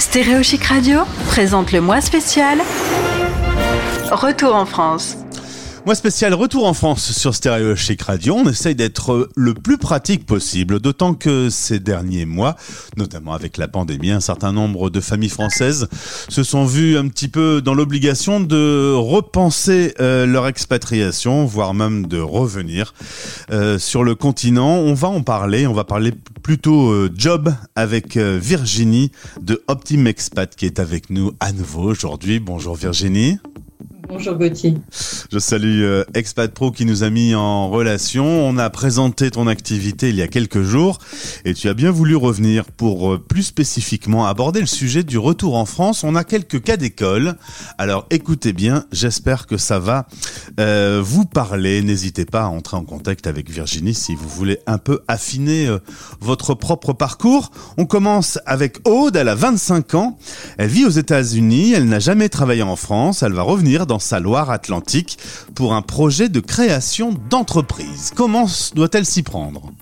Stéréo Chic Radio présente le mois spécial Retour en France. Moi spécial retour en France sur Stéréo Chic Radio. On essaye d'être le plus pratique possible, d'autant que ces derniers mois, notamment avec la pandémie, un certain nombre de familles françaises se sont vues un petit peu dans l'obligation de repenser euh, leur expatriation, voire même de revenir euh, sur le continent. On va en parler, on va parler plutôt euh, job avec Virginie de Optim Expat qui est avec nous à nouveau aujourd'hui. Bonjour Virginie. Bonjour Gauthier. Je salue euh, Expat Pro qui nous a mis en relation. On a présenté ton activité il y a quelques jours et tu as bien voulu revenir pour euh, plus spécifiquement aborder le sujet du retour en France. On a quelques cas d'école. Alors écoutez bien, j'espère que ça va euh, vous parler. N'hésitez pas à entrer en contact avec Virginie si vous voulez un peu affiner votre propre parcours. On commence avec Aude, elle a 25 ans. Elle vit aux États-Unis, elle n'a jamais travaillé en France. Elle va revenir dans sa Loire-Atlantique pour un projet de création d'entreprise. Comment doit-elle s'y prendre?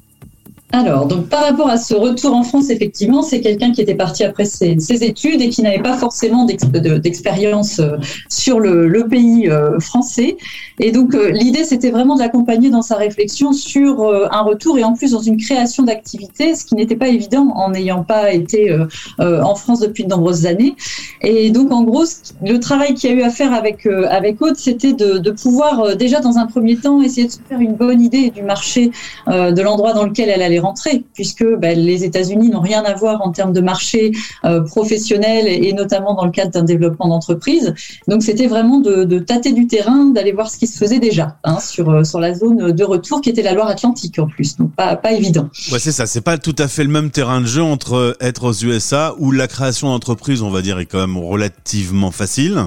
Alors, donc par rapport à ce retour en France, effectivement, c'est quelqu'un qui était parti après ses, études et qui n'avait pas forcément d'expérience euh, sur le, pays euh, français. Et donc, euh, l'idée, c'était vraiment de l'accompagner dans sa réflexion sur un retour et en plus dans une création d'activité, ce qui n'était pas évident en n'ayant pas été en France depuis de nombreuses années. Et donc, en gros, le travail qu'il y a eu à faire avec avec Aude, c'était de, de, pouvoir déjà dans un premier temps essayer de se faire une bonne idée du marché de l'endroit dans lequel elle allait rentrer, puisque ben, les États-Unis n'ont rien à voir en termes de marché euh, professionnel et, notamment dans le cadre d'un développement d'entreprise. Donc c'était vraiment de, tâter du terrain, d'aller voir ce qui se faisait déjà hein, sur, euh, sur la zone de retour qui était la Loire-Atlantique en plus, donc pas, pas évident. Ouais, c'est ça, c'est pas tout à fait le même terrain de jeu entre euh, être aux USA où la création d'entreprise, on va dire, est quand même relativement facile.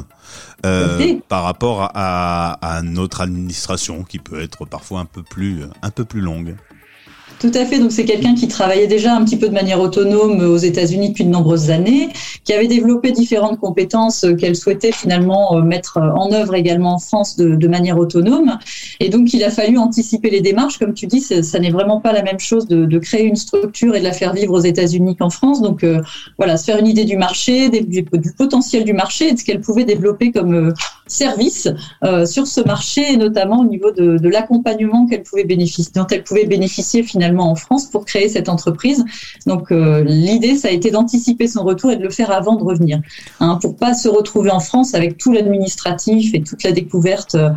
par rapport à, à, notre administration qui peut être parfois un peu plus un peu plus longue. Tout à fait. Donc c'est quelqu'un qui travaillait déjà un petit peu de manière autonome aux États-Unis depuis de nombreuses années, qui avait développé différentes compétences qu'elle souhaitait finalement euh, mettre en œuvre également en France de, manière autonome. Et donc il a fallu anticiper les démarches. Comme tu dis, ça, n'est vraiment pas la même chose de, créer une structure et de la faire vivre aux États-Unis qu'en France. Donc euh, voilà, se faire une idée du marché, du, potentiel du marché et de ce qu'elle pouvait développer comme euh, service sur ce marché, et notamment au niveau de, de l'accompagnement qu'elle pouvait bénéficier, dont elle pouvait bénéficier finalement en France pour créer cette entreprise. Donc euh, l'idée, ça a été d'anticiper son retour et de le faire avant de revenir, hein, pour pas se retrouver en France avec tout l'administratif et toute la découverte euh,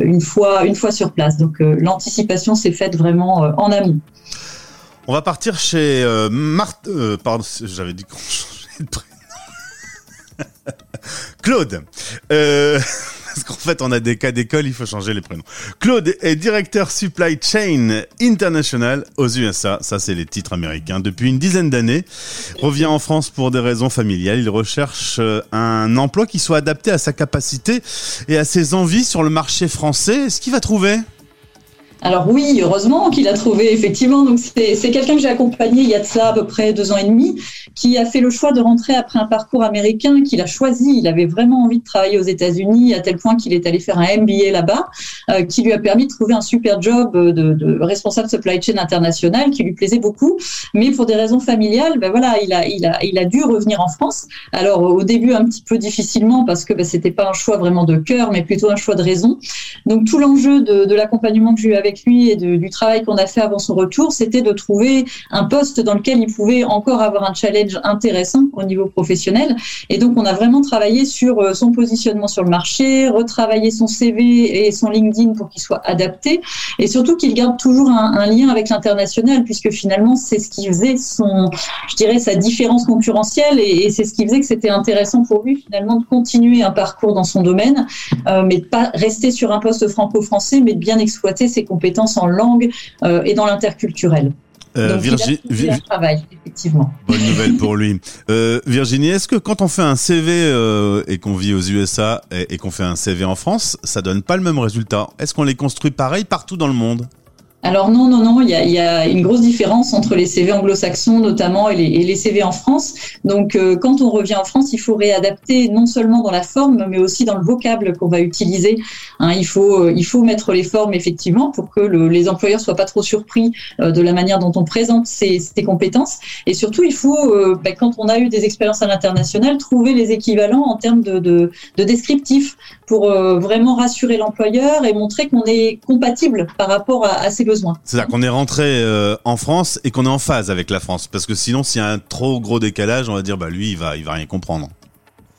une fois une fois sur place. Donc euh, l'anticipation s'est faite vraiment en amont. On va partir chez Marthe. pardon, j'avais dit qu'on changeait de prénom. Claude. parce qu'en fait, on a des cas d'école, il faut changer les prénoms. Claude est directeur Supply Chain International aux USA. Ça, c'est les titres américains. Depuis une dizaine d'années, revient en France pour des raisons familiales. Il recherche euh, un emploi qui soit adapté à sa capacité et à ses envies sur le marché français. Est-ce qu'il va trouver? Alors oui, heureusement qu'il a trouvé effectivement. Donc c'est quelqu'un que j'ai accompagné il y a de ça à peu près deux ans et demi, qui a fait le choix de rentrer après un parcours américain qu'il a choisi. Il avait vraiment envie de travailler aux États-Unis à tel point qu'il est allé faire un MBA là-bas, euh, qui lui a permis de trouver un super job de, de, responsable supply chain international qui lui plaisait beaucoup. Mais pour des raisons familiales, ben voilà, il a il a il a dû revenir en France. Alors au début un petit peu difficilement parce que ben, c'était pas un choix vraiment de cœur, mais plutôt un choix de raison. Donc tout l'enjeu de, de l'accompagnement que j'ai eu lui et du travail qu'on a fait avant son retour, c'était de trouver un poste dans lequel il pouvait encore avoir un challenge intéressant au niveau professionnel. Et donc, on a vraiment travaillé sur euh, son positionnement sur le marché, retravaillé son CV et son LinkedIn pour qu'il soit adapté, et surtout qu'il garde toujours un, lien avec l'international, puisque finalement, c'est ce qui faisait son, je dirais, sa différence concurrentielle, et, c'est ce qui faisait que c'était intéressant pour lui finalement de continuer un parcours dans son domaine, euh, mais de pas rester sur un poste franco-français, mais de bien exploiter ses compétences compétences en langue euh, et dans l'interculturel. Euh, Virginie, travail, effectivement. Bonne nouvelle pour lui. Euh, Virginie, est-ce que quand on fait un CV euh, et qu'on vit aux USA et, qu'on fait un CV en France, ça donne pas le même résultat? Est-ce qu'on les construit pareil partout dans le monde? Alors non, non, non, il y a, une grosse différence entre les CV anglo-saxons notamment et les, CV en France. Donc euh, quand on revient en France, il faut réadapter non seulement dans la forme, mais aussi dans le vocable qu'on va utiliser. Hein, il, faut, euh, il faut mettre les formes effectivement pour que les employeurs soient pas trop surpris euh, de la manière dont on présente ces, compétences. Et surtout, il faut, ben, quand on a eu des expériences à l'international, trouver les équivalents en termes de, de, de descriptifs pour vraiment rassurer l'employeur et montrer qu'on est compatible par rapport à, à ses c'est-à-dire qu'on est rentré euh, en France et qu'on est en phase avec la France. Parce que sinon, s'il y a un trop gros décalage, on va dire, bah lui, il va, il va rien comprendre.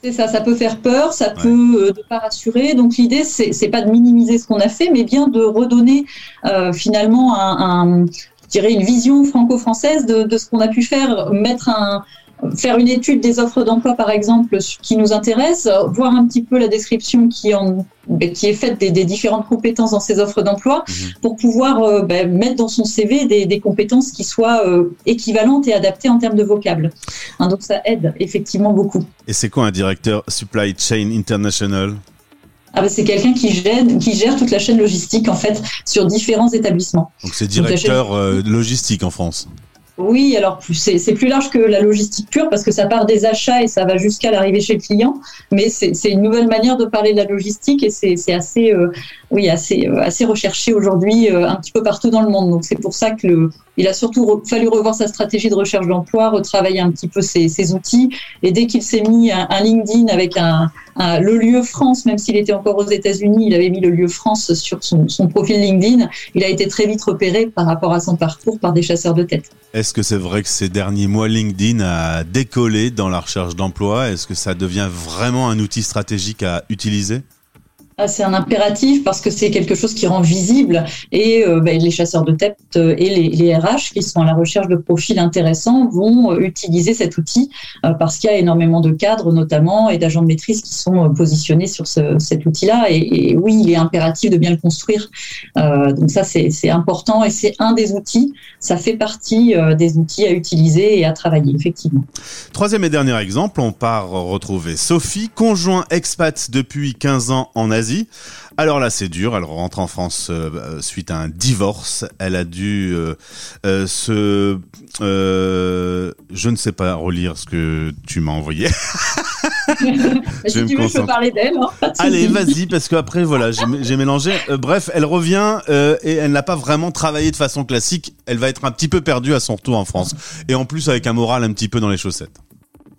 C'est ça, ça peut faire peur, ça peut ne euh, pas rassurer. Donc l'idée, c'est pas de minimiser ce qu'on a fait, mais bien de redonner euh, finalement un, je dirais une vision franco-française de, de, ce qu'on a pu faire, mettre un, faire une étude des offres d'emploi, par exemple, qui nous intéresse, voir un petit peu la description qui, en, ben, qui est faite des, différentes compétences dans ces offres d'emploi, mhm. pour pouvoir euh, ben, mettre dans son CV des, compétences qui soient euh, équivalentes et adaptées en termes de vocable. Hein, donc ça aide effectivement beaucoup. Et c'est quoi un directeur Supply Chain International? Ah ben c'est quelqu'un qui gère, qui gère toute la chaîne logistique en fait sur différents établissements. Donc c'est directeur euh, logistique en France? Oui, alors c'est plus large que la logistique pure parce que ça part des achats et ça va jusqu'à l'arrivée chez le client. Mais c'est une nouvelle manière de parler de la logistique et c'est assez, euh, oui, assez, euh, assez recherché aujourd'hui euh, un petit peu partout dans le monde. Donc c'est pour ça que le, il a surtout fallu revoir sa stratégie de recherche d'emploi, retravailler un petit peu ses, outils. Et dès qu'il s'est mis un, LinkedIn avec le lieu France, même s'il était encore aux États-Unis, il avait mis le lieu France sur son, son profil LinkedIn. Il a été très vite repéré par rapport à son parcours par des chasseurs de tête. Est-ce que c'est vrai que ces derniers mois, LinkedIn a décollé dans la recherche d'emploi? Est-ce que ça devient vraiment un outil stratégique à utiliser? Ah, c'est un impératif parce que c'est quelque chose qui rend visible et euh, ben, les chasseurs de tête euh, et les, RH qui sont à la recherche de profils intéressants vont euh, utiliser cet outil parce qu'il y a énormément de cadres notamment et d'agents de maîtrise qui sont positionnés sur cet outil-là et, oui, il est impératif de bien le construire. donc ça, c'est important et c'est un des outils. Ça fait partie des outils à utiliser et à travailler, effectivement. Troisième et dernier exemple, on part retrouver Sophie, conjoint expat depuis 15 ans en Asie alors là, c'est dur. Elle rentre en France euh, euh, suite à un divorce. Elle a dû euh, se... je ne sais pas relire ce que tu m'as envoyé. je si tu veux, je peux parler d'elle. Hein, Allez, vas-y, parce qu'après, voilà, j'ai mélangé. bref, elle revient et elle n'a pas vraiment travaillé de façon classique. Elle va être un petit peu perdue à son retour en France. Et en plus, avec un moral un petit peu dans les chaussettes.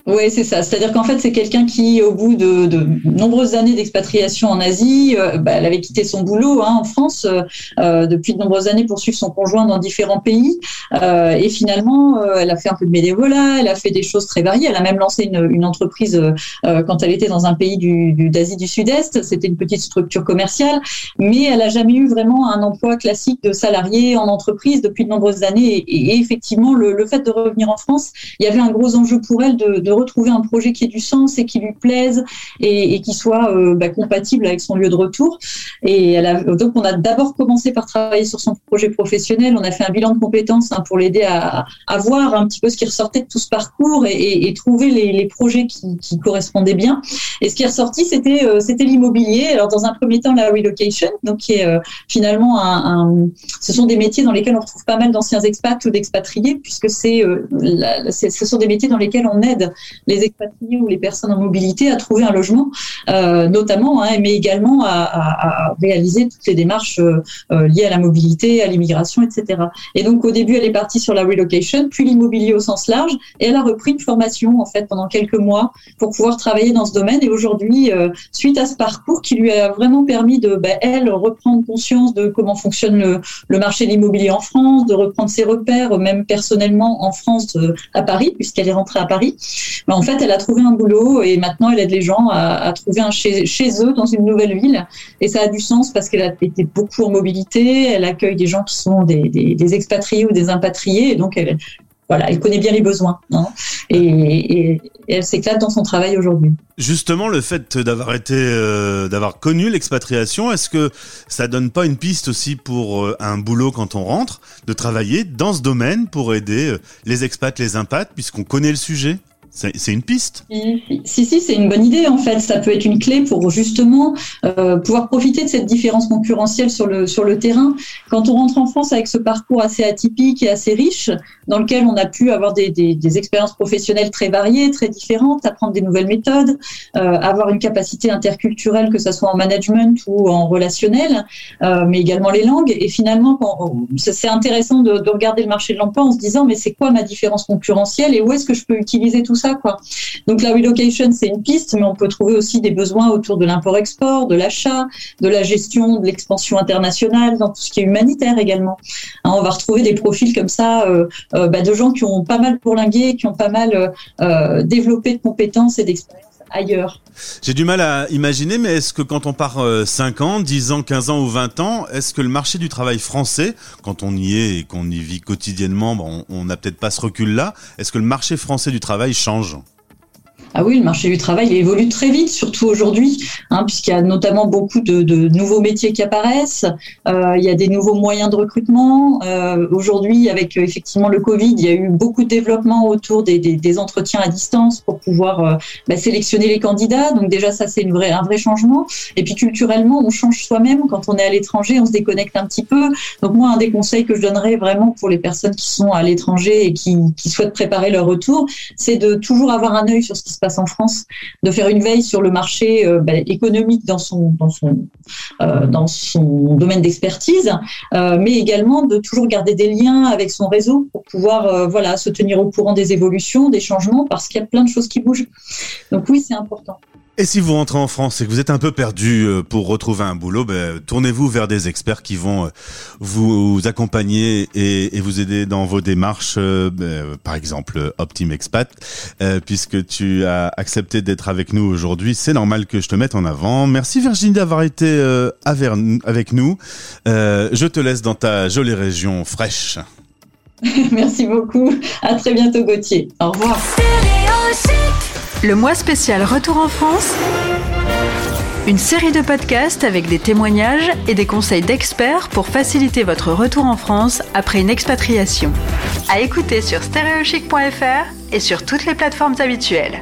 Oui, c'est ça. C'est-à-dire qu'en fait, c'est quelqu'un qui, au bout de, de nombreuses années d'expatriation en Asie, euh, bah, elle avait quitté son boulot hein, en France euh, euh, depuis de nombreuses années pour suivre son conjoint dans différents pays. Euh, et finalement, elle a fait un peu de bénévolat, elle a fait des choses très variées. Elle a même lancé une, une entreprise quand elle était dans un pays du, d'Asie du Sud-Est. C'était une petite structure commerciale, mais elle a jamais eu vraiment un emploi classique de salarié en entreprise depuis de nombreuses années. Et, et effectivement, le, le, fait de revenir en France, il y avait un gros enjeu pour elle de, de retrouver un projet qui ait du sens et qui lui plaise et, qui soit euh, bah, compatible avec son lieu de retour. Et donc, on a d'abord commencé par travailler sur son projet professionnel. On a fait un bilan de compétences hein, pour l'aider à, voir un petit peu ce qui ressortait de tout ce parcours et, trouver les, projets qui, correspondaient bien. Et ce qui est ressorti, c'était euh, c'était l'immobilier. Alors, dans un premier temps, la relocation, donc qui est euh, finalement un, un, ce sont des métiers dans lesquels on retrouve pas mal d'anciens expats ou d'expatriés, puisque c'est ce sont des métiers dans lesquels on aide les expatriés ou les personnes en mobilité à trouver un logement, euh, notamment, hein, mais également à, réaliser toutes les démarches euh, euh, liées à la mobilité, à l'immigration, etc. Et donc au début, elle est partie sur la relocation, puis l'immobilier au sens large, et elle a repris une formation en fait pendant quelques mois pour pouvoir travailler dans ce domaine. Et aujourd'hui, suite à ce parcours qui lui a vraiment permis de, bah, elle, reprendre conscience de comment fonctionne le, le marché de l'immobilier en France, de reprendre ses repères, même personnellement en France, à Paris, puisqu'elle est rentrée à Paris, mais en fait, elle a trouvé un boulot et maintenant elle aide les gens à, trouver un chez, eux dans une nouvelle ville. Et ça a du sens parce qu'elle a été beaucoup en mobilité. Elle accueille des gens qui sont des, expatriés ou des impatriés. Donc, elle, voilà, elle connaît bien les besoins. Hein. et, elle s'éclate dans son travail aujourd'hui. Justement, le fait euh, d'avoir connu l'expatriation, est-ce que ça donne pas une piste aussi pour euh, un boulot quand on rentre, de travailler dans ce domaine pour aider euh, les expats, les impats, puisqu'on connaît le sujet? C'est une piste. Si, si, c'est une bonne idée en fait. Ça peut être une clé pour justement euh, pouvoir profiter de cette différence concurrentielle sur le, sur le terrain. Quand on rentre en France avec ce parcours assez atypique et assez riche, dans lequel on a pu avoir des, des, expériences professionnelles très variées, très différentes, apprendre des nouvelles méthodes, euh, avoir une capacité interculturelle, que ce soit en management ou en relationnel, euh, mais également les langues. Et finalement, c'est intéressant de, de regarder le marché de l'emploi en se disant mais c'est quoi ma différence concurrentielle et où est-ce que je peux utiliser tout ça Donc la relocation, c'est une piste, mais on peut trouver aussi des besoins autour de l'import-export, de l'achat, de la gestion, de l'expansion internationale, dans tout ce qui est humanitaire également. Hein, on va retrouver des profils comme ça euh, euh, bah, de gens qui ont pas mal bourlingué, qui ont pas mal euh, développé de compétences et d'expériences ailleurs. J'ai du mal à imaginer, mais est-ce que quand on part 5 ans, 10 ans, 15 ans ou 20 ans, est-ce que le marché du travail français, quand on y est et qu'on y vit quotidiennement, on n'a peut-être pas ce recul-là, est-ce que le marché français du travail change? Ah oui, le marché du travail évolue très vite, surtout aujourd'hui, hein, puisqu'il y a notamment beaucoup de, de, nouveaux métiers qui apparaissent. Euh, il y a des nouveaux moyens de recrutement. Euh, aujourd'hui, avec euh, effectivement le Covid, il y a eu beaucoup de développement autour des, des, des entretiens à distance pour pouvoir euh, bah, sélectionner les candidats. Donc déjà, ça c'est vraie, un vrai changement. Et puis culturellement, on change soi-même. Quand on est à l'étranger, on se déconnecte un petit peu. Donc moi, un des conseils que je donnerais vraiment pour les personnes qui sont à l'étranger et qui, qui souhaitent préparer leur retour, c'est de toujours avoir un œil sur ce qui se passe en France, de faire une veille sur le marché euh, bah, économique dans son dans son euh, dans son domaine d'expertise, euh, mais également de toujours garder des liens avec son réseau pour pouvoir voilà se tenir au courant des évolutions, des changements, parce qu'il y a plein de choses qui bougent. Donc oui, c'est important. Et si vous rentrez en France et que vous êtes un peu perdu euh, pour retrouver un boulot, ben, tournez-vous vers des experts qui vont euh, vous accompagner et, vous aider dans vos démarches. Euh, ben, par exemple, Optim Expat, puisque tu as accepté d'être avec nous aujourd'hui, c'est normal que je te mette en avant. Merci Virginie d'avoir été avec nous. je te laisse dans ta jolie région fraîche. Merci beaucoup. À très bientôt Gauthier. Au revoir. Le mois spécial Retour en France. Une série de podcasts avec des témoignages et des conseils d'experts pour faciliter votre retour en France après une expatriation. À écouter sur stereochic.fr et sur toutes les plateformes habituelles.